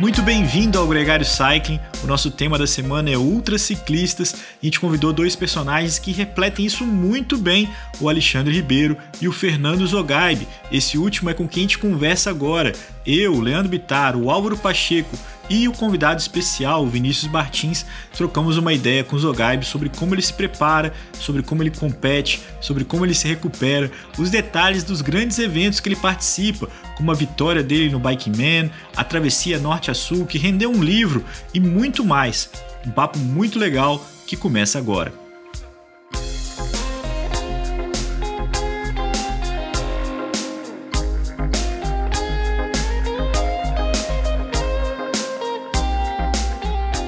Muito bem-vindo ao Gregário Cycling. O nosso tema da semana é ultraciclistas a gente convidou dois personagens que refletem isso muito bem, o Alexandre Ribeiro e o Fernando Zogaib. Esse último é com quem a gente conversa agora. Eu, Leandro Bitar, o Álvaro Pacheco e o convidado especial, Vinícius Martins, trocamos uma ideia com o Zogaib sobre como ele se prepara, sobre como ele compete, sobre como ele se recupera, os detalhes dos grandes eventos que ele participa, como a vitória dele no Bike Man, a travessia norte a sul, que rendeu um livro e muito mais. Um papo muito legal que começa agora.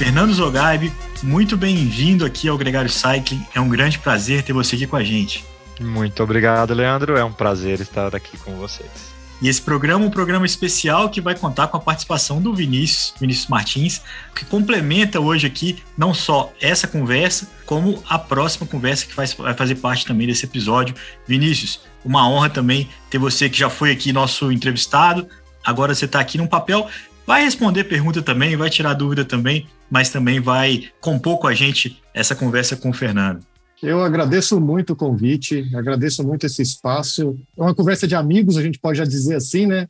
Fernando Zogaib, muito bem-vindo aqui ao Gregário Cycling. É um grande prazer ter você aqui com a gente. Muito obrigado, Leandro. É um prazer estar aqui com vocês. E esse programa é um programa especial que vai contar com a participação do Vinícius, Vinícius Martins, que complementa hoje aqui não só essa conversa, como a próxima conversa que vai fazer parte também desse episódio. Vinícius, uma honra também ter você que já foi aqui nosso entrevistado. Agora você está aqui num papel vai responder pergunta também, vai tirar dúvida também, mas também vai compor com a gente essa conversa com o Fernando. Eu agradeço muito o convite, agradeço muito esse espaço. É uma conversa de amigos, a gente pode já dizer assim, né?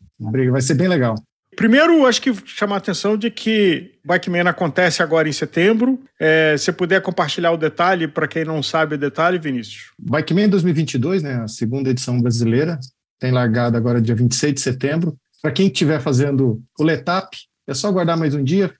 Vai ser bem legal. Primeiro, acho que chamar a atenção de que Bikeman acontece agora em setembro. É, se puder compartilhar o detalhe, para quem não sabe o detalhe, Vinícius. Bikeman 2022, né, a segunda edição brasileira, tem largado agora dia 26 de setembro. Para quem estiver fazendo o Letap, é só aguardar mais um dia,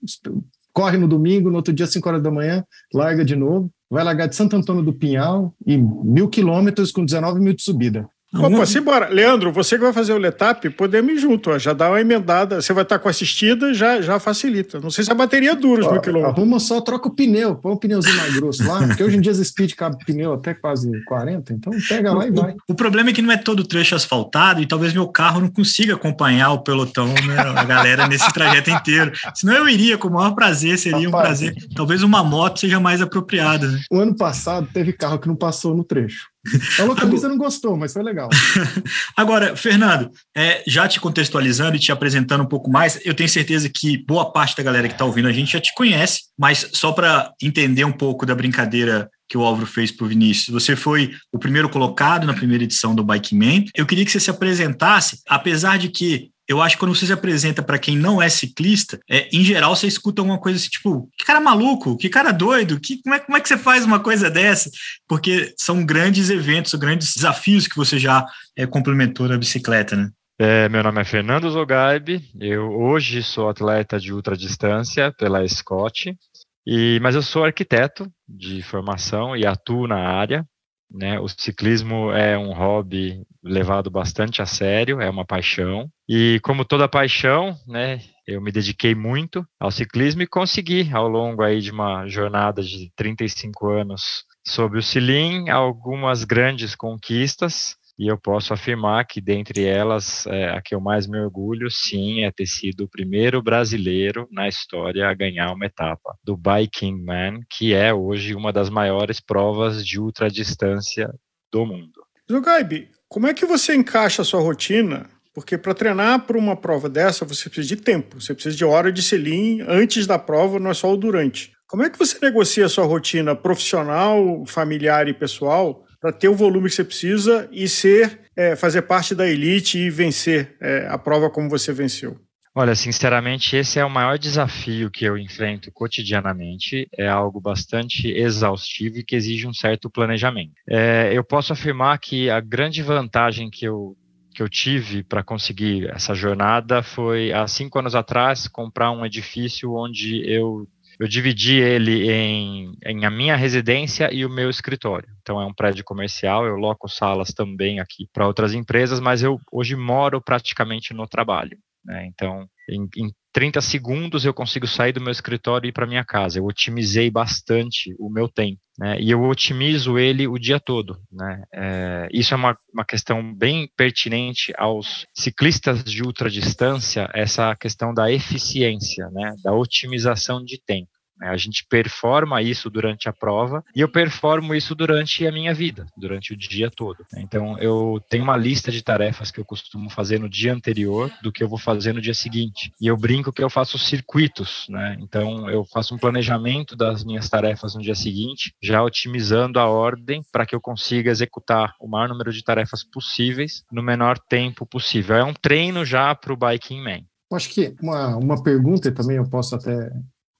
corre no domingo, no outro dia, 5 horas da manhã, larga de novo. Vai largar de Santo Antônio do Pinhal e mil quilômetros com 19 mil de subida. Opa, simbora. Leandro, você que vai fazer o Letap, podemos ir junto, ó, já dá uma emendada. Você vai estar com assistida, já, já facilita. Não sei se a bateria dura os mil quilômetros. Arruma só, troca o pneu, põe um pneuzinho mais grosso lá, porque hoje em dia as Speed cabe pneu até quase 40, então pega lá e vai. O, o problema é que não é todo trecho asfaltado e talvez meu carro não consiga acompanhar o pelotão, né, a galera nesse trajeto inteiro. Senão eu iria com o maior prazer, seria Rapaz, um prazer. Talvez uma moto seja mais apropriada. Né? O ano passado teve carro que não passou no trecho. A localiza não gostou, mas foi legal. Agora, Fernando, é, já te contextualizando e te apresentando um pouco mais, eu tenho certeza que boa parte da galera que está ouvindo a gente já te conhece, mas só para entender um pouco da brincadeira que o Álvaro fez para o Vinícius. Você foi o primeiro colocado na primeira edição do Bike Man. Eu queria que você se apresentasse, apesar de que eu acho que quando você se apresenta para quem não é ciclista, é, em geral você escuta uma coisa assim, tipo, que cara maluco, que cara doido, que, como, é, como é que você faz uma coisa dessa? Porque são grandes eventos, grandes desafios que você já é, complementou na bicicleta, né? É, meu nome é Fernando Zogaib, eu hoje sou atleta de ultradistância pela Scott, e, mas eu sou arquiteto de formação e atuo na área. Né? O ciclismo é um hobby levado bastante a sério, é uma paixão. E como toda paixão, né, eu me dediquei muito ao ciclismo e consegui, ao longo aí de uma jornada de 35 anos sobre o Cilim, algumas grandes conquistas. E eu posso afirmar que, dentre elas, é, a que eu mais me orgulho, sim, é ter sido o primeiro brasileiro na história a ganhar uma etapa do Biking Man, que é hoje uma das maiores provas de ultradistância do mundo. Zugaib, como é que você encaixa a sua rotina? Porque para treinar para uma prova dessa, você precisa de tempo, você precisa de hora de selim antes da prova, não é só o durante. Como é que você negocia a sua rotina profissional, familiar e pessoal para ter o volume que você precisa e ser, é, fazer parte da elite e vencer é, a prova como você venceu? Olha, sinceramente, esse é o maior desafio que eu enfrento cotidianamente. É algo bastante exaustivo e que exige um certo planejamento. É, eu posso afirmar que a grande vantagem que eu que eu tive para conseguir essa jornada foi há cinco anos atrás comprar um edifício onde eu eu dividi ele em, em a minha residência e o meu escritório. Então é um prédio comercial, eu loco salas também aqui para outras empresas, mas eu hoje moro praticamente no trabalho. Né? Então, em, em 30 segundos eu consigo sair do meu escritório e ir para minha casa. Eu otimizei bastante o meu tempo, né? E eu otimizo ele o dia todo, né? É, isso é uma, uma questão bem pertinente aos ciclistas de ultradistância, essa questão da eficiência, né? Da otimização de tempo. Né? A gente performa isso durante a prova e eu performo isso durante a minha vida, durante o dia todo. Então, eu tenho uma lista de tarefas que eu costumo fazer no dia anterior do que eu vou fazer no dia seguinte. E eu brinco que eu faço circuitos, né? Então, eu faço um planejamento das minhas tarefas no dia seguinte, já otimizando a ordem para que eu consiga executar o maior número de tarefas possíveis no menor tempo possível. É um treino já para o Biking Man. Acho que uma, uma pergunta, e também eu posso até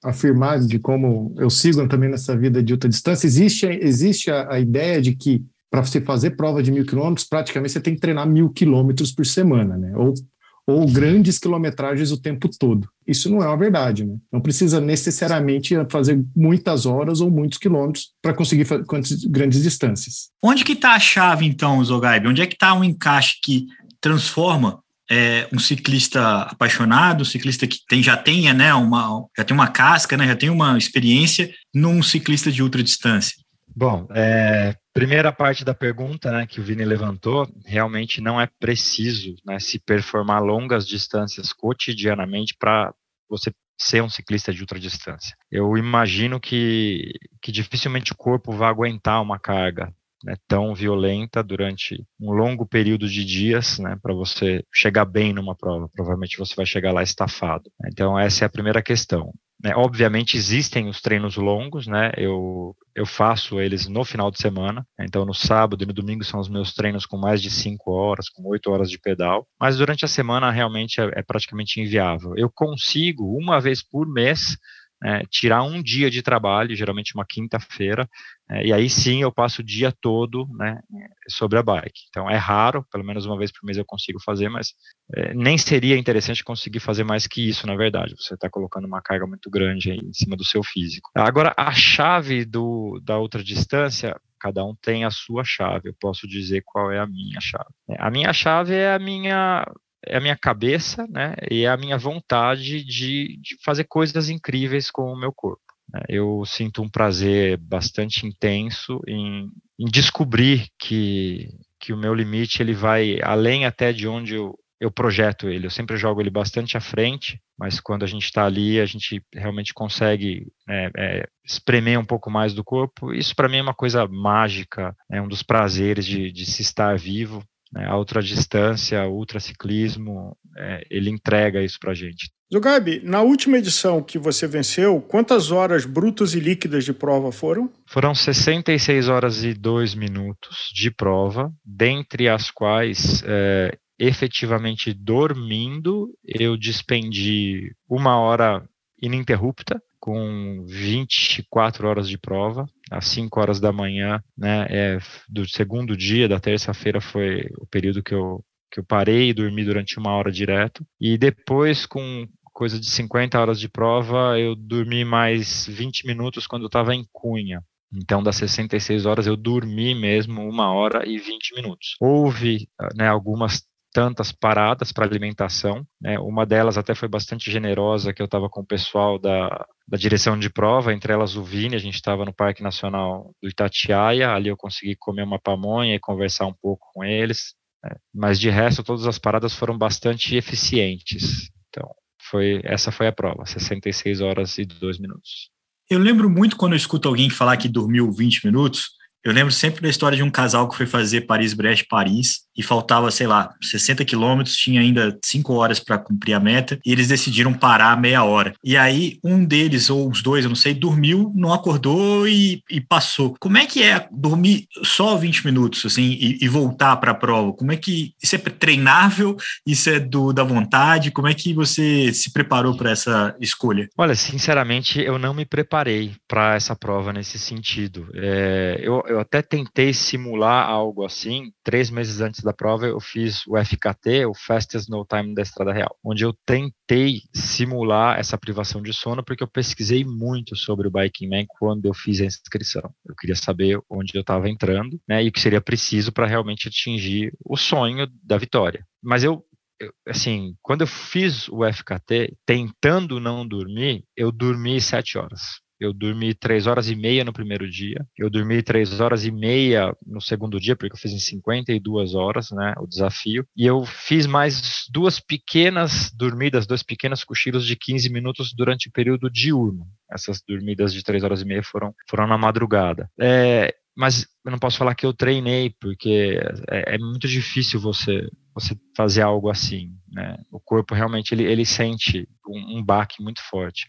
afirmar de como eu sigo também nessa vida de ultradistância, existe, existe a, a ideia de que para você fazer prova de mil quilômetros, praticamente você tem que treinar mil quilômetros por semana, né? Ou, ou grandes quilometragens o tempo todo. Isso não é uma verdade, né? Não precisa necessariamente fazer muitas horas ou muitos quilômetros para conseguir grandes distâncias. Onde que está a chave, então, Zogaib? Onde é que está um encaixe que transforma é, um ciclista apaixonado, um ciclista que tem, já tenha né, uma, já tem uma casca, né, já tem uma experiência num ciclista de ultradistância? Bom, é, primeira parte da pergunta né, que o Vini levantou, realmente não é preciso né, se performar longas distâncias cotidianamente para você ser um ciclista de ultradistância. Eu imagino que, que dificilmente o corpo vai aguentar uma carga né, tão violenta durante um longo período de dias, né, para você chegar bem numa prova. Provavelmente você vai chegar lá estafado. Então essa é a primeira questão. Né, obviamente existem os treinos longos, né? Eu, eu faço eles no final de semana. Então no sábado e no domingo são os meus treinos com mais de cinco horas, com oito horas de pedal. Mas durante a semana realmente é, é praticamente inviável. Eu consigo uma vez por mês é, tirar um dia de trabalho, geralmente uma quinta-feira, é, e aí sim eu passo o dia todo né, sobre a bike. Então é raro, pelo menos uma vez por mês eu consigo fazer, mas é, nem seria interessante conseguir fazer mais que isso, na verdade. Você está colocando uma carga muito grande em cima do seu físico. Agora, a chave do, da outra distância, cada um tem a sua chave. Eu posso dizer qual é a minha chave. A minha chave é a minha é a minha cabeça, né, e é a minha vontade de, de fazer coisas incríveis com o meu corpo. Né. Eu sinto um prazer bastante intenso em, em descobrir que, que o meu limite ele vai além até de onde eu, eu projeto ele. Eu sempre jogo ele bastante à frente, mas quando a gente está ali, a gente realmente consegue é, é, espremer um pouco mais do corpo. Isso para mim é uma coisa mágica, é um dos prazeres de, de se estar vivo né, a ultradistância, ultraciclismo, é, ele entrega isso para a gente. Zugabi, na última edição que você venceu, quantas horas brutas e líquidas de prova foram? Foram 66 horas e 2 minutos de prova, dentre as quais, é, efetivamente dormindo, eu despendi uma hora ininterrupta, com 24 horas de prova, às 5 horas da manhã, né, é, do segundo dia, da terça-feira foi o período que eu, que eu parei e dormi durante uma hora direto, e depois com coisa de 50 horas de prova, eu dormi mais 20 minutos quando eu estava em Cunha, então, das 66 horas, eu dormi mesmo uma hora e 20 minutos. Houve né, algumas tantas paradas para alimentação. Né? Uma delas até foi bastante generosa, que eu estava com o pessoal da, da direção de prova, entre elas o Vini, a gente estava no Parque Nacional do Itatiaia, ali eu consegui comer uma pamonha e conversar um pouco com eles. Né? Mas de resto, todas as paradas foram bastante eficientes. Então, foi essa foi a prova, 66 horas e 2 minutos. Eu lembro muito quando eu escuto alguém falar que dormiu 20 minutos, eu lembro sempre da história de um casal que foi fazer Paris-Brest-Paris e faltava, sei lá, 60 quilômetros, tinha ainda 5 horas para cumprir a meta e eles decidiram parar meia hora. E aí um deles, ou os dois, eu não sei, dormiu, não acordou e, e passou. Como é que é dormir só 20 minutos, assim, e, e voltar para a prova? Como é que isso é treinável? Isso é do, da vontade? Como é que você se preparou para essa escolha? Olha, sinceramente, eu não me preparei para essa prova nesse sentido. É, eu, eu até tentei simular algo assim três meses antes antes da prova, eu fiz o FKT, o Fastest No Time da Estrada Real, onde eu tentei simular essa privação de sono, porque eu pesquisei muito sobre o Biking Man quando eu fiz a inscrição. Eu queria saber onde eu estava entrando, né, e o que seria preciso para realmente atingir o sonho da vitória. Mas eu assim, quando eu fiz o FKT, tentando não dormir, eu dormi sete horas. Eu dormi três horas e meia no primeiro dia, eu dormi três horas e meia no segundo dia, porque eu fiz em 52 horas, né, o desafio, e eu fiz mais duas pequenas dormidas, dois pequenos cochilos de 15 minutos durante o período diurno. Essas dormidas de três horas e meia foram, foram na madrugada. É, mas eu não posso falar que eu treinei, porque é, é muito difícil você você fazer algo assim, né? O corpo realmente ele, ele sente um, um baque muito forte.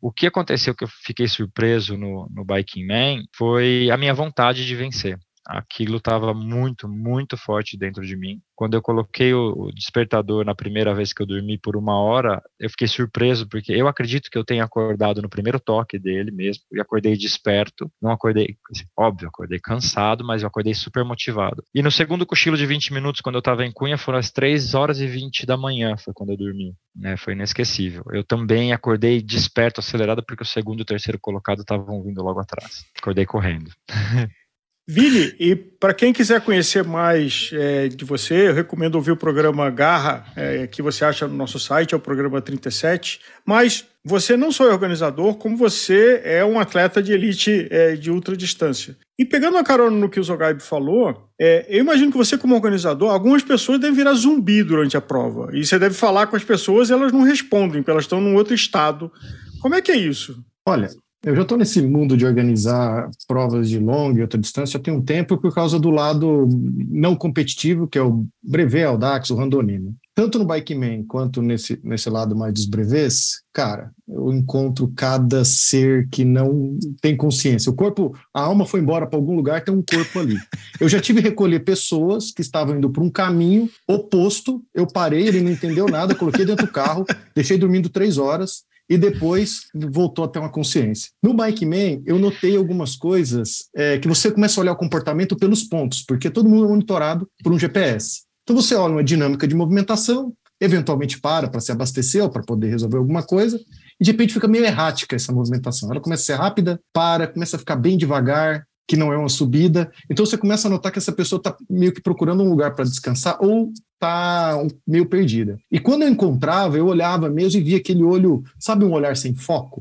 O que aconteceu que eu fiquei surpreso no, no Biking Man foi a minha vontade de vencer aquilo estava muito, muito forte dentro de mim. Quando eu coloquei o, despertador na primeira vez que eu dormi por uma hora, eu fiquei surpreso, porque eu acredito que eu tenha acordado no primeiro toque dele mesmo, e acordei desperto, não acordei, óbvio, acordei cansado, mas eu acordei super motivado. E no segundo cochilo de 20 minutos, quando eu estava em Cunha, foram as 3 horas e 20 da manhã, foi quando eu dormi, né, foi inesquecível. Eu também acordei desperto, acelerado, porque o segundo e o terceiro colocado estavam vindo logo atrás. Acordei correndo. Vini, e para quem quiser conhecer mais é, de você, eu recomendo ouvir o programa Garra, é, que você acha no nosso site, é o programa 37. Mas você não só é organizador, como você é um atleta de elite é, de ultradistância. E pegando a carona no que o Zogaib falou, é, eu imagino que você, como organizador, algumas pessoas devem virar zumbi durante a prova. E você deve falar com as pessoas e elas não respondem, porque elas estão num outro estado. Como é que é isso? Olha, eu já estou nesse mundo de organizar provas de longa e outra distância há tem um tempo por causa do lado não competitivo, que é o brevet, o DAX, o Randonino. Tanto no Bikeman quanto nesse, nesse lado mais dos brevets, cara, eu encontro cada ser que não tem consciência. O corpo, a alma foi embora para algum lugar, tem um corpo ali. Eu já tive que recolher pessoas que estavam indo para um caminho oposto, eu parei, ele não entendeu nada, coloquei dentro do carro, deixei dormindo três horas, e depois voltou a ter uma consciência. No Bike Man, eu notei algumas coisas é, que você começa a olhar o comportamento pelos pontos, porque todo mundo é monitorado por um GPS. Então você olha uma dinâmica de movimentação, eventualmente para para se abastecer ou para poder resolver alguma coisa, e de repente fica meio errática essa movimentação. Ela começa a ser rápida, para, começa a ficar bem devagar, que não é uma subida. Então você começa a notar que essa pessoa está meio que procurando um lugar para descansar ou está meio perdida. E quando eu encontrava, eu olhava mesmo e via aquele olho, sabe um olhar sem foco?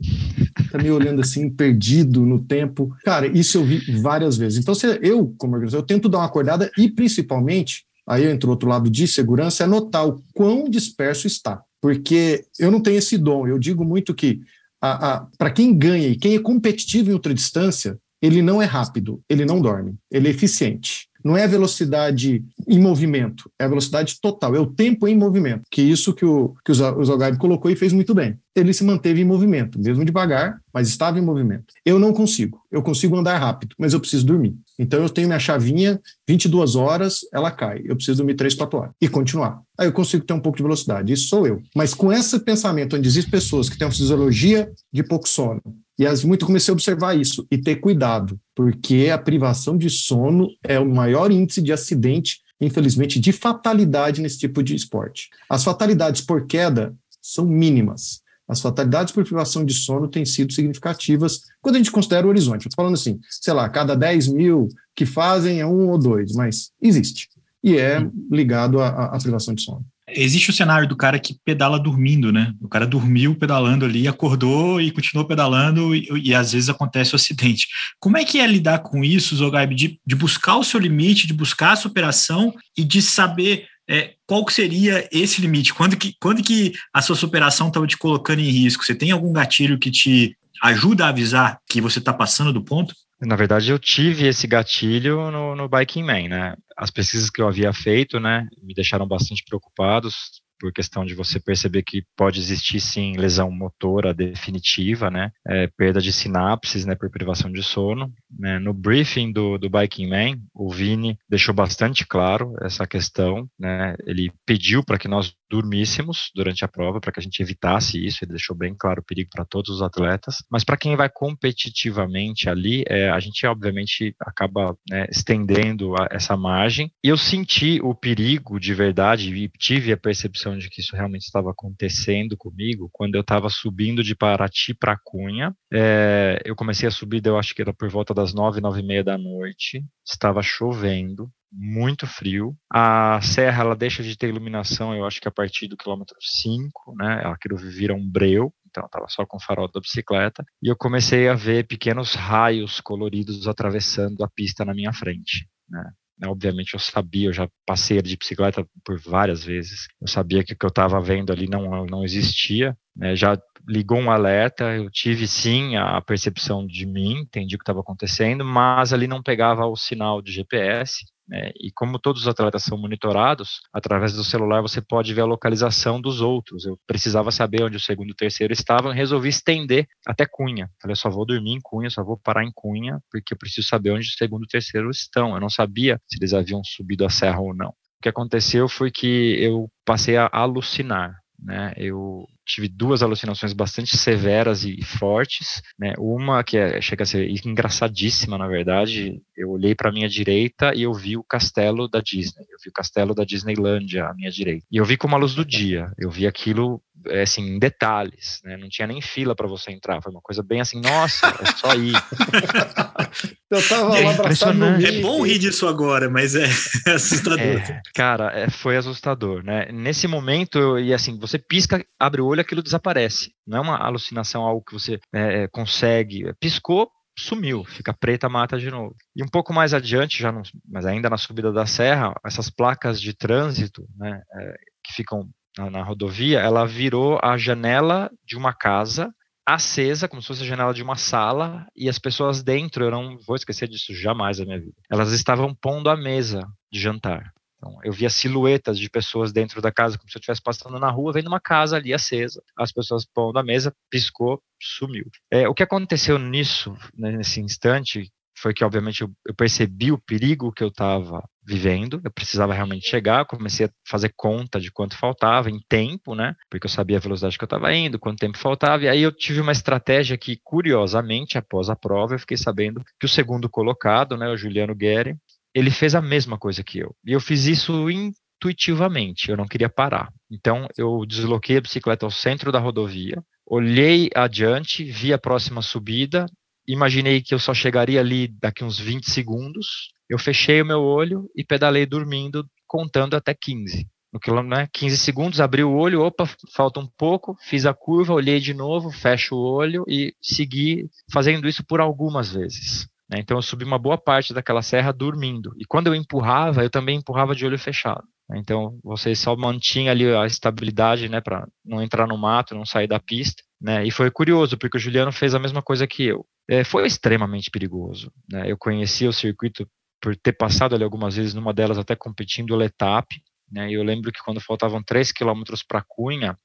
Tá meio olhando assim, perdido no tempo. Cara, isso eu vi várias vezes. Então, eu, como organizador, eu tento dar uma acordada e, principalmente, aí entra o outro lado de segurança, é notar o quão disperso está. Porque eu não tenho esse dom. Eu digo muito que para quem ganha e quem é competitivo em ultradistância, ele não é rápido, ele não dorme, ele é eficiente. Não é a velocidade em movimento, é a velocidade total, é o tempo em movimento. Que isso que o, que o Zogaib colocou e fez muito bem. Ele se manteve em movimento, mesmo devagar, mas estava em movimento. Eu não consigo. Eu consigo andar rápido, mas eu preciso dormir. Então eu tenho minha chavinha, 22 horas, ela cai. Eu preciso dormir 3, 4 horas e continuar. Aí eu consigo ter um pouco de velocidade. Isso sou eu. Mas com esse pensamento onde existem pessoas que têm uma fisiologia de pouco sono, e as, muito comecei a observar isso e ter cuidado, porque a privação de sono é o maior índice de acidente, infelizmente, de fatalidade nesse tipo de esporte. As fatalidades por queda são mínimas. As fatalidades por privação de sono têm sido significativas quando a gente considera o horizonte. Estou falando assim, sei lá, cada 10 mil que fazem é um ou dois, mas existe. E é ligado à, à privação de sono. Existe o cenário do cara que pedala dormindo, né? O cara dormiu pedalando ali, acordou e continuou pedalando e, e às vezes acontece o acidente. Como é que é lidar com isso, Zogaib, de, de buscar o seu limite, de buscar a superação e de saber é, qual que seria esse limite? Quando que, quando que a sua superação estava te colocando em risco? Você tem algum gatilho que te ajuda a avisar que você está passando do ponto? Na verdade, eu tive esse gatilho no, no Biking Man, né? As pesquisas que eu havia feito, né, me deixaram bastante preocupados. Por questão de você perceber que pode existir sim lesão motora definitiva, né? É, perda de sinapses, né, por privação de sono. Né? No briefing do, do Biking Man, o Vini deixou bastante claro essa questão, né? Ele pediu para que nós dormíssemos durante a prova, para que a gente evitasse isso, ele deixou bem claro o perigo para todos os atletas, mas para quem vai competitivamente ali, é, a gente obviamente acaba né, estendendo a, essa margem, e eu senti o perigo de verdade, e tive a percepção de que isso realmente estava acontecendo comigo, quando eu estava subindo de Paraty para Cunha, é, eu comecei a subir, eu acho que era por volta das nove, nove e meia da noite, estava chovendo, muito frio. A serra ela deixa de ter iluminação, eu acho que a partir do quilômetro 5, né? Aquilo vira um breu, então estava só com o farol da bicicleta. E eu comecei a ver pequenos raios coloridos atravessando a pista na minha frente, né? Obviamente eu sabia, eu já passei de bicicleta por várias vezes. Eu sabia que o que eu estava vendo ali não, não existia. Né? Já ligou um alerta, eu tive sim a percepção de mim, entendi o que estava acontecendo, mas ali não pegava o sinal de GPS. Né? E como todos os atletas são monitorados, através do celular você pode ver a localização dos outros. Eu precisava saber onde o segundo e o terceiro estavam resolvi estender até Cunha. Falei, só vou dormir em Cunha, só vou parar em Cunha, porque eu preciso saber onde o segundo e o terceiro estão. Eu não sabia se eles haviam subido a serra ou não. O que aconteceu foi que eu passei a alucinar. Né? Eu tive duas alucinações bastante severas e fortes, né? Uma que é, chega a ser engraçadíssima, na verdade. Eu olhei para minha direita e eu vi o castelo da Disney. Eu vi o castelo da Disneylandia à minha direita. E eu vi com uma luz do dia. Eu vi aquilo assim, em detalhes, né? Não tinha nem fila para você entrar. Foi uma coisa bem assim, nossa, é só ir. eu tava é lá impressionante. É bom rir disso agora, mas é, assustador. É, cara, é, foi assustador, né? Nesse momento, e assim, você pisca, abre o olho, aquilo desaparece. Não é uma alucinação, algo que você é, consegue. Piscou, sumiu, fica preta, mata de novo. E um pouco mais adiante, já não, mas ainda na subida da serra, essas placas de trânsito, né, é, que ficam na, na rodovia, ela virou a janela de uma casa acesa, como se fosse a janela de uma sala, e as pessoas dentro, eu não vou esquecer disso jamais na minha vida, elas estavam pondo a mesa de jantar. Então, eu via silhuetas de pessoas dentro da casa, como se eu estivesse passando na rua, vendo uma casa ali acesa, as pessoas pondo a mesa, piscou, sumiu. É, o que aconteceu nisso, né, nesse instante, foi que, obviamente, eu, eu percebi o perigo que eu estava vivendo, eu precisava realmente chegar, comecei a fazer conta de quanto faltava em tempo, né? Porque eu sabia a velocidade que eu estava indo, quanto tempo faltava, e aí eu tive uma estratégia que, curiosamente, após a prova, eu fiquei sabendo que o segundo colocado, né, o Juliano Guerri, ele fez a mesma coisa que eu. E eu fiz isso intuitivamente, eu não queria parar. Então, eu desloquei a bicicleta ao centro da rodovia, olhei adiante, vi a próxima subida, imaginei que eu só chegaria ali daqui uns 20 segundos. Eu fechei o meu olho e pedalei dormindo, contando até 15. No quilômetro, né, 15 segundos, abri o olho, opa, falta um pouco, fiz a curva, olhei de novo, fecho o olho e segui fazendo isso por algumas vezes. Né? Então eu subi uma boa parte daquela serra dormindo. E quando eu empurrava, eu também empurrava de olho fechado. Então você só mantinha ali a estabilidade, né, para não entrar no mato, não sair da pista, né? E foi curioso porque o Juliano fez a mesma coisa que eu. É, foi extremamente perigoso. Né? Eu conhecia o circuito por ter passado ali algumas vezes, numa delas até competindo o Letap, né? E eu lembro que quando faltavam 3 quilômetros para Cunha,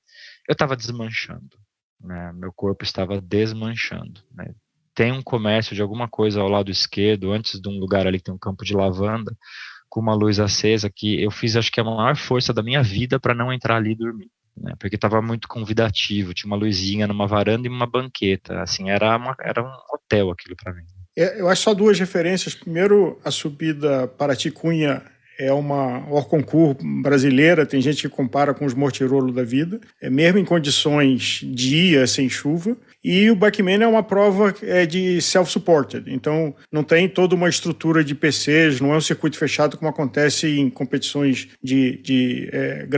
eu estava desmanchando. Né? Meu corpo estava desmanchando. Né? Tem um comércio de alguma coisa ao lado esquerdo, antes de um lugar ali que tem um campo de lavanda, com uma luz acesa, que eu fiz acho que a maior força da minha vida para não entrar ali e dormir. Né, porque estava muito convidativo, tinha uma luzinha numa varanda e uma banqueta, assim, era, uma, era um hotel aquilo para mim. É, eu acho só duas referências. Primeiro, a subida para Ticunha é uma Orconcourt brasileira, tem gente que compara com os Mortirolo da vida, é mesmo em condições dia sem chuva. E o Bikeman é uma prova é, de self-supported, então não tem toda uma estrutura de PCs, não é um circuito fechado como acontece em competições de, de é,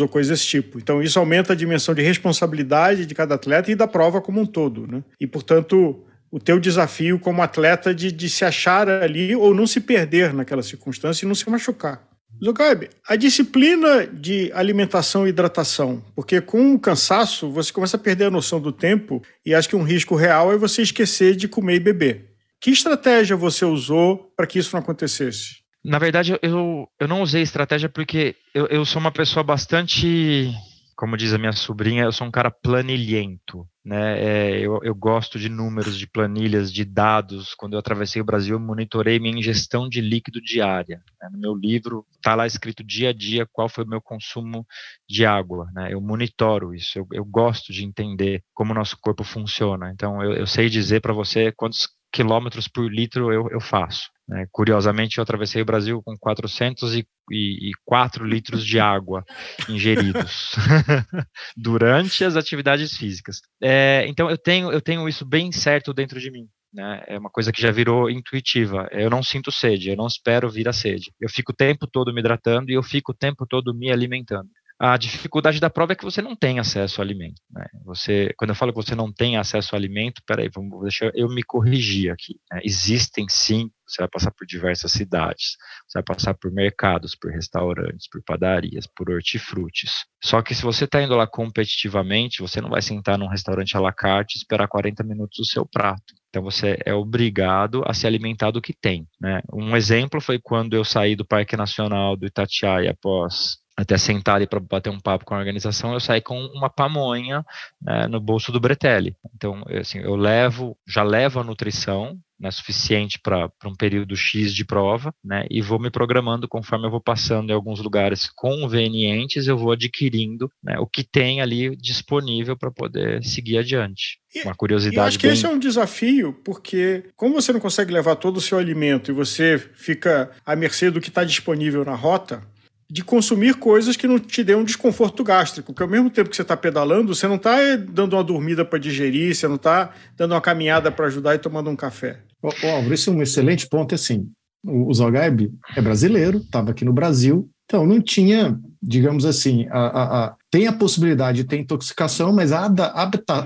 ou coisas desse tipo. Então isso aumenta a dimensão de responsabilidade de cada atleta e da prova como um todo. Né? E, portanto, o teu desafio como atleta de, de se achar ali ou não se perder naquela circunstância e não se machucar. Zucaib, a disciplina de alimentação e hidratação, porque com o cansaço você começa a perder a noção do tempo e acho que um risco real é você esquecer de comer e beber. Que estratégia você usou para que isso não acontecesse? Na verdade, eu, eu não usei estratégia porque eu, eu sou uma pessoa bastante como diz a minha sobrinha, eu sou um cara planilhento, né? É, eu, eu, gosto de números, de planilhas, de dados. Quando eu atravessei o Brasil, eu monitorei minha ingestão de líquido diária. Né? No meu livro está lá escrito dia a dia qual foi o meu consumo de água. Né? Eu monitoro isso. Eu, eu, gosto de entender como o nosso corpo funciona. Então, eu, eu sei dizer para você quantos quilômetros por litro eu, eu faço. Né? Curiosamente, eu atravessei o Brasil com 404 litros de água ingeridos durante as atividades físicas. É, então, eu tenho, eu tenho isso bem certo dentro de mim. Né? É uma coisa que já virou intuitiva. Eu não sinto sede, eu não espero vir a sede. Eu fico o tempo todo me hidratando e eu fico o tempo todo me alimentando. A dificuldade da prova é que você não tem acesso ao alimento. Né? Você, quando eu falo que você não tem acesso ao alimento, peraí, vamos deixar eu me corrigir aqui. Né? Existem sim, você vai passar por diversas cidades, você vai passar por mercados, por restaurantes, por padarias, por hortifrutis. Só que se você está indo lá competitivamente, você não vai sentar num restaurante à la carte e esperar 40 minutos o seu prato. Então você é obrigado a se alimentar do que tem. Né? Um exemplo foi quando eu saí do Parque Nacional do Itatiaia após até sentar ali para bater um papo com a organização, eu saí com uma pamonha né, no bolso do Bretelli. Então, assim, eu levo, já levo a nutrição, né, suficiente para um período X de prova, né, e vou me programando conforme eu vou passando em alguns lugares convenientes, eu vou adquirindo né, o que tem ali disponível para poder seguir adiante. E, Uma curiosidade. Eu acho que bem... esse é um desafio, porque como você não consegue levar todo o seu alimento e você fica à mercê do que está disponível na rota, de consumir coisas que não te dêem um desconforto gástrico, porque ao mesmo tempo que você está pedalando, você não está dando uma dormida para digerir, você não está dando uma caminhada para ajudar e tomando um café. Ó, Álvaro, esse é um excelente ponto, é assim, o Zogaib é brasileiro, estava aqui no Brasil, então não tinha, digamos assim, a, a, a, tem a possibilidade de ter intoxicação, mas a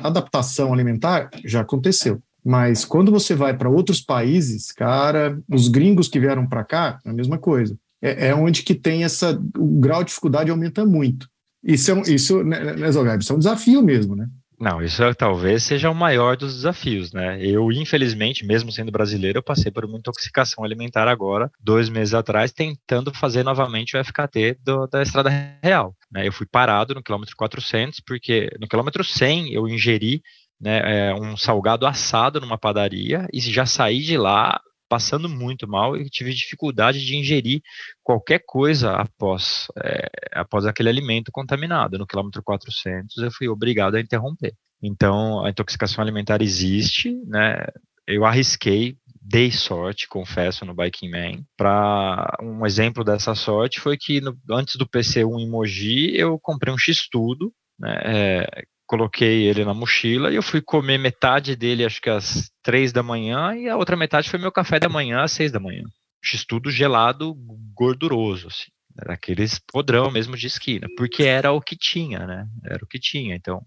adaptação alimentar já aconteceu. Mas quando você vai para outros países, cara, os gringos que vieram para cá, é a mesma coisa é, é onde que tem essa. O grau de dificuldade aumenta muito. Isso é um, isso, né, né Zogab, isso é um desafio mesmo, né? Não, isso é, talvez seja o maior dos desafios, né? Eu, infelizmente, mesmo sendo brasileiro, eu passei por uma intoxicação alimentar agora, dois meses atrás, tentando fazer novamente o FKT do, da Estrada Real. Né? Eu fui parado no quilômetro 400, porque no quilômetro 100 eu ingeri né, é, um salgado assado numa padaria e já saí de lá passando muito mal e tive dificuldade de ingerir qualquer coisa após, é, após aquele alimento contaminado. No quilômetro 400 eu fui obrigado a interromper. Então a intoxicação alimentar existe, né? Eu arrisquei, dei sorte, confesso, no Biking Man. Para um exemplo dessa sorte foi que no, antes do PC1 em Mogi eu comprei um X-Tudo, né, é, coloquei ele na mochila e eu fui comer metade dele, acho que às três da manhã, e a outra metade foi meu café da manhã às seis da manhã. X-tudo gelado, gorduroso, assim. Era aqueles podrão mesmo de esquina, porque era o que tinha, né? Era o que tinha. Então,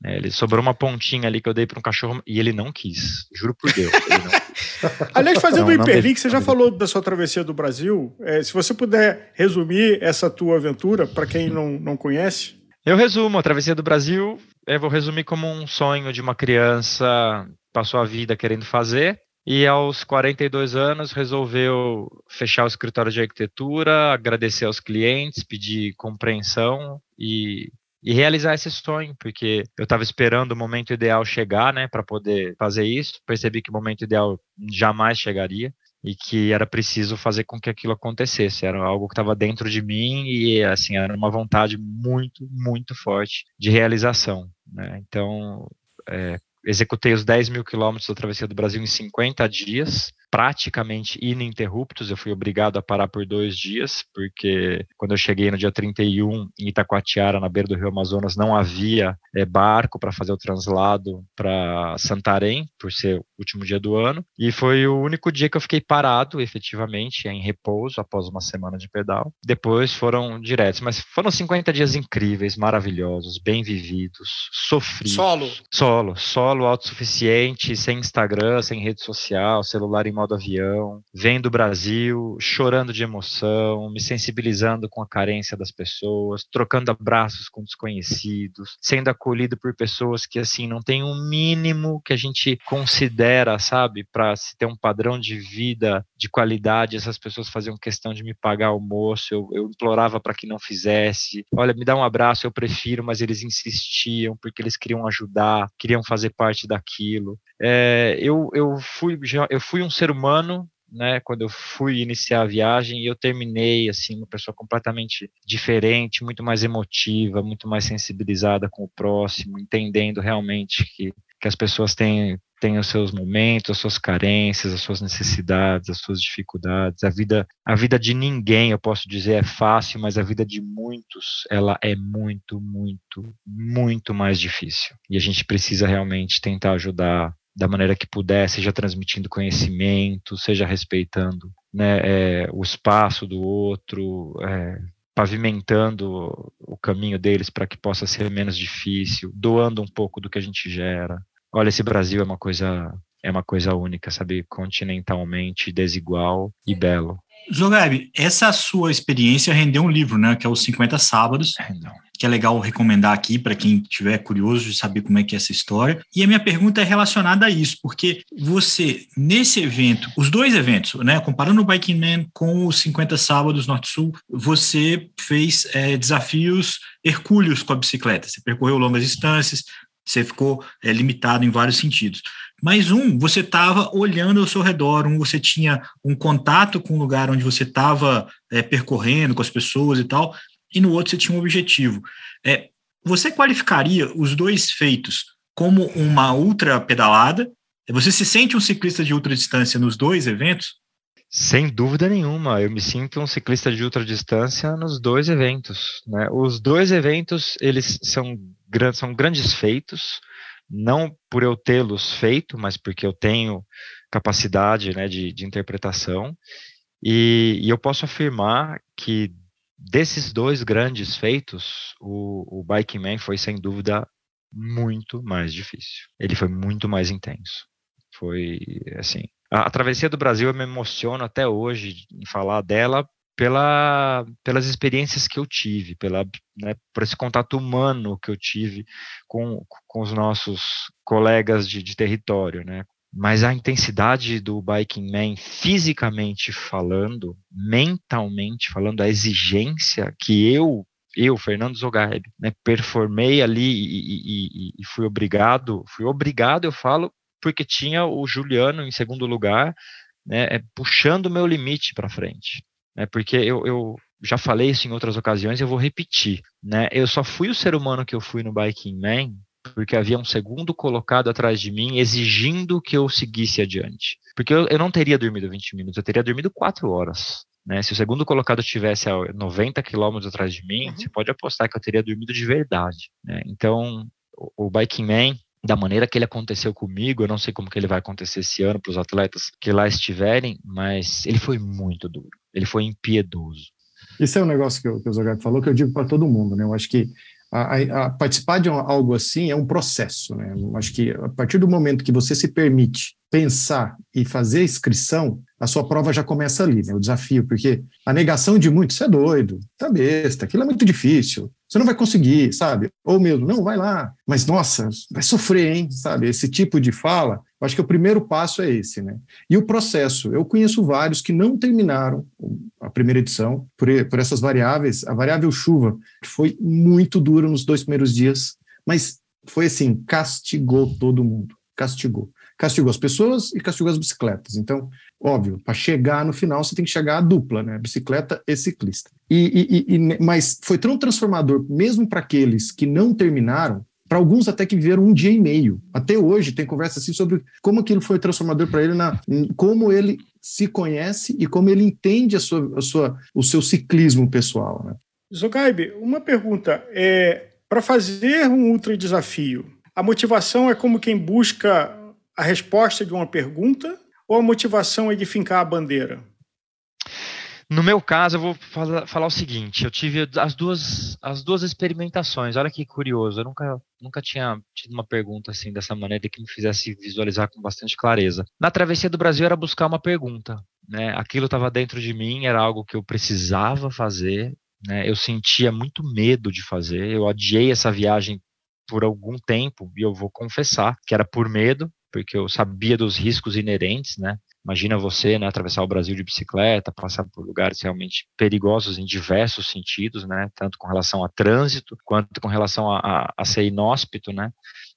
né, ele sobrou uma pontinha ali que eu dei para um cachorro e ele não quis. Juro por Deus. Aliás, fazendo um hiperlink, você já falou da sua travessia do Brasil. É, se você puder resumir essa tua aventura para quem não, não conhece. Eu resumo, a travessia do Brasil, eu vou resumir como um sonho de uma criança passou a vida querendo fazer e aos 42 anos resolveu fechar o escritório de arquitetura, agradecer aos clientes, pedir compreensão e, e realizar esse sonho, porque eu estava esperando o momento ideal chegar, né, para poder fazer isso. Percebi que o momento ideal jamais chegaria e que era preciso fazer com que aquilo acontecesse. Era algo que estava dentro de mim e assim era uma vontade muito, muito forte de realização. Né? Então, é, executei os 10 mil quilômetros da travessia do Brasil em 50 dias praticamente ininterruptos. Eu fui obrigado a parar por dois dias, porque quando eu cheguei no dia 31 em Itacoatiara, na beira do Rio Amazonas, não havia é, barco para fazer o translado para Santarém, por ser o último dia do ano. E foi o único dia que eu fiquei parado, efetivamente, em repouso, após uma semana de pedal. Depois foram diretos, mas foram 50 dias incríveis, maravilhosos, bem vividos, sofridos. Solo. Solo, solo solo, autossuficiente, sem Instagram, sem rede social, celular em modo avião, vendo o Brasil, chorando de emoção, me sensibilizando com a carência das pessoas, trocando abraços com desconhecidos, sendo acolhido por pessoas que assim não tem um mínimo que a gente considera, sabe, para se ter um padrão de vida de qualidade, essas pessoas faziam questão de me pagar almoço, eu, eu implorava para que não fizesse. Olha, me dá um abraço, eu prefiro, mas eles insistiam porque eles queriam ajudar, queriam fazer parte daquilo. É, eu, eu, fui, eu fui um ser humano né, quando eu fui iniciar a viagem, e eu terminei assim uma pessoa completamente diferente, muito mais emotiva, muito mais sensibilizada com o próximo, entendendo realmente que, que as pessoas têm, têm os seus momentos, as suas carências, as suas necessidades, as suas dificuldades. A vida, a vida de ninguém, eu posso dizer, é fácil, mas a vida de muitos, ela é muito, muito, muito mais difícil. E a gente precisa realmente tentar ajudar da maneira que puder, seja transmitindo conhecimento, seja respeitando né, é, o espaço do outro, é, pavimentando o caminho deles para que possa ser menos difícil, doando um pouco do que a gente gera. Olha, esse Brasil é uma coisa é uma coisa única, sabe, continentalmente desigual e belo. Zogab, essa sua experiência rendeu um livro, né, que é os 50 Sábados, é, que é legal recomendar aqui para quem tiver curioso de saber como é que é essa história. E a minha pergunta é relacionada a isso, porque você, nesse evento, os dois eventos, né, comparando o Biking Man com os 50 Sábados Norte-Sul, você fez é, desafios hercúleos com a bicicleta, você percorreu longas distâncias, você ficou é, limitado em vários sentidos. Mas um, você estava olhando ao seu redor, um, você tinha um contato com o lugar onde você estava é, percorrendo, com as pessoas e tal, e no outro você tinha um objetivo. É, você qualificaria os dois feitos como uma ultra pedalada? Você se sente um ciclista de ultra distância nos dois eventos? Sem dúvida nenhuma, eu me sinto um ciclista de ultra distância nos dois eventos. Né? Os dois eventos eles são, são grandes feitos, não por eu tê-los feito, mas porque eu tenho capacidade né, de, de interpretação. E, e, eu posso afirmar que desses dois grandes feitos, o, o Biking Man foi sem dúvida muito mais difícil. Ele foi muito mais intenso. Foi assim. A, a travessia do Brasil eu me emociono até hoje em falar dela pela, pelas experiências que eu tive, pela, né, por esse contato humano que eu tive com, com os nossos colegas de, de território, né, mas a intensidade do Biking Man, fisicamente falando, mentalmente falando, a exigência que eu, eu, Fernando Zogaib, né, performei ali e, e, e, fui obrigado, fui obrigado, eu falo, porque tinha o Juliano em segundo lugar, né, é, puxando o meu limite para frente. Né, porque eu, eu já falei isso em outras ocasiões, eu vou repetir. Né, eu só fui o ser humano que eu fui no Biking Man porque havia um segundo colocado atrás de mim exigindo que eu seguisse adiante. Porque eu, eu não teria dormido 20 minutos, eu teria dormido 4 horas. Né? Se o segundo colocado estivesse a 90 quilômetros atrás de mim, uhum. você pode apostar que eu teria dormido de verdade. Né? Então, o, o Biking Man, da maneira que ele aconteceu comigo, eu não sei como que ele vai acontecer esse ano para os atletas que lá estiverem, mas ele foi muito duro, ele foi impiedoso. Isso é um negócio que, que o Zogato falou que eu digo para todo mundo, né? Eu acho que a, a, participar de algo assim é um processo, né? Acho que a partir do momento que você se permite pensar e fazer a inscrição, a sua prova já começa ali, né? O desafio, porque a negação de muitos, é doido, tá besta, aquilo é muito difícil, você não vai conseguir, sabe? Ou mesmo, não, vai lá, mas nossa, vai sofrer, hein? Sabe? Esse tipo de fala, eu acho que o primeiro passo é esse, né? E o processo, eu conheço vários que não terminaram a primeira edição por, por essas variáveis, a variável chuva foi muito dura nos dois primeiros dias, mas foi assim, castigou todo mundo, castigou castigou as pessoas e castigou as bicicletas. Então, óbvio, para chegar no final você tem que chegar a dupla, né? Bicicleta e ciclista. E, e, e mas foi tão transformador, mesmo para aqueles que não terminaram, para alguns até que viveram um dia e meio. Até hoje tem conversa assim sobre como aquilo foi transformador para ele, na, como ele se conhece e como ele entende a sua, a sua, o seu ciclismo pessoal. Né? Zogaib, uma pergunta. É, para fazer um ultra desafio, a motivação é como quem busca a resposta de uma pergunta ou a motivação é de fincar a bandeira? No meu caso, eu vou falar, falar, o seguinte: eu tive as duas, as duas experimentações. Olha que curioso, eu nunca, nunca tinha tido uma pergunta assim dessa maneira que me fizesse visualizar com bastante clareza. Na travessia do Brasil era buscar uma pergunta, né? Aquilo estava dentro de mim, era algo que eu precisava fazer. Né? Eu sentia muito medo de fazer. Eu adiei essa viagem por algum tempo e eu vou confessar que era por medo, porque eu sabia dos riscos inerentes, né? Imagina você, né, atravessar o Brasil de bicicleta, passar por lugares realmente perigosos em diversos sentidos, né, tanto com relação a trânsito quanto com relação a, a, a ser inóspito, né,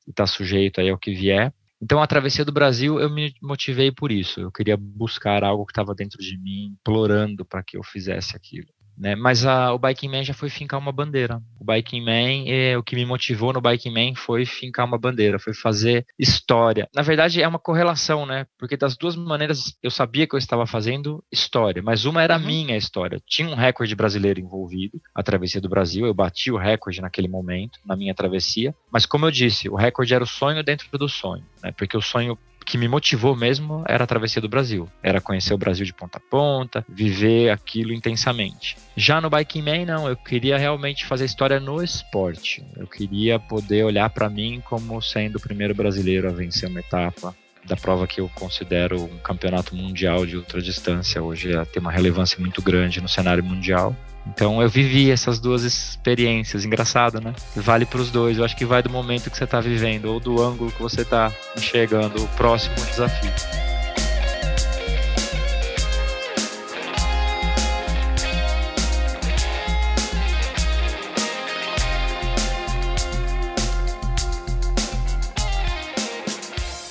e estar tá sujeito aí ao que vier. Então, a travessia do Brasil, eu me motivei por isso. Eu queria buscar algo que estava dentro de mim, implorando para que eu fizesse aquilo. Né? Mas a, o Biking Man já foi fincar uma bandeira. O Biking Man, é, o que me motivou no Biking Man foi fincar uma bandeira, foi fazer história. Na verdade, é uma correlação, né? Porque das duas maneiras eu sabia que eu estava fazendo história, mas uma era uhum. minha história. Tinha um recorde brasileiro envolvido, a travessia do Brasil, eu bati o recorde naquele momento, na minha travessia. Mas como eu disse, o recorde era o sonho dentro do sonho, né? Porque o sonho que me motivou mesmo era a travessia do Brasil. Era conhecer o Brasil de ponta a ponta, viver aquilo intensamente. Já no Biking Man, não, eu queria realmente fazer história no esporte. Eu queria poder olhar para mim como sendo o primeiro brasileiro a vencer uma etapa da prova que eu considero um campeonato mundial de ultradistância. Hoje tem uma relevância muito grande no cenário mundial. Então eu vivi essas duas experiências, engraçado, né? Vale para os dois. Eu acho que vai do momento que você está vivendo ou do ângulo que você está enxergando o próximo desafio.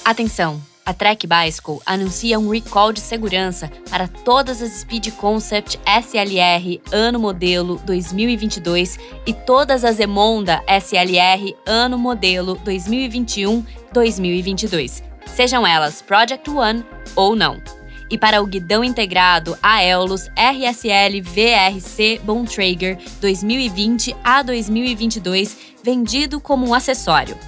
Atenção! A Trek Bicycle anuncia um recall de segurança para todas as Speed Concept SLR ano modelo 2022 e todas as Emonda SLR ano modelo 2021-2022, sejam elas Project One ou não. E para o guidão integrado Aeolus RSL VRC Bontrager 2020 a 2022, vendido como um acessório.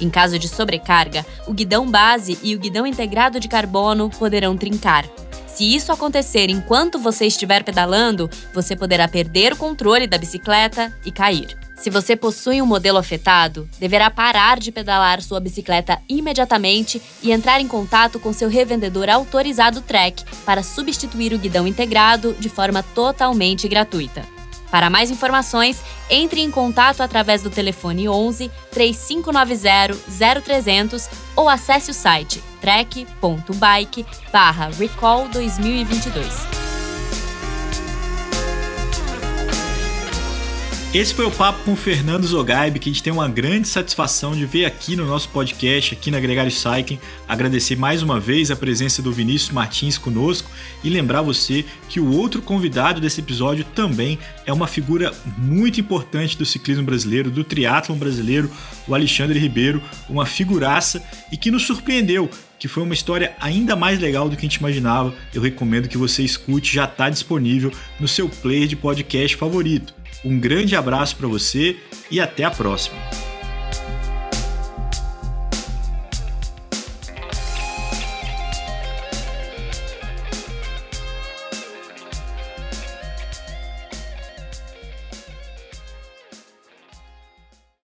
Em caso de sobrecarga, o guidão base e o guidão integrado de carbono poderão trincar. Se isso acontecer enquanto você estiver pedalando, você poderá perder o controle da bicicleta e cair. Se você possui um modelo afetado, deverá parar de pedalar sua bicicleta imediatamente e entrar em contato com seu revendedor autorizado Trek para substituir o guidão integrado de forma totalmente gratuita. Para mais informações, entre em contato através do telefone 11 3590 0300 ou acesse o site trek.bike/recall2022. Esse foi o papo com o Fernando Zogaib, que a gente tem uma grande satisfação de ver aqui no nosso podcast, aqui na Gregário Cycling. Agradecer mais uma vez a presença do Vinícius Martins conosco e lembrar você que o outro convidado desse episódio também é uma figura muito importante do ciclismo brasileiro, do triatlon brasileiro, o Alexandre Ribeiro, uma figuraça e que nos surpreendeu que foi uma história ainda mais legal do que a gente imaginava. Eu recomendo que você escute, já está disponível no seu player de podcast favorito. Um grande abraço para você e até a próxima.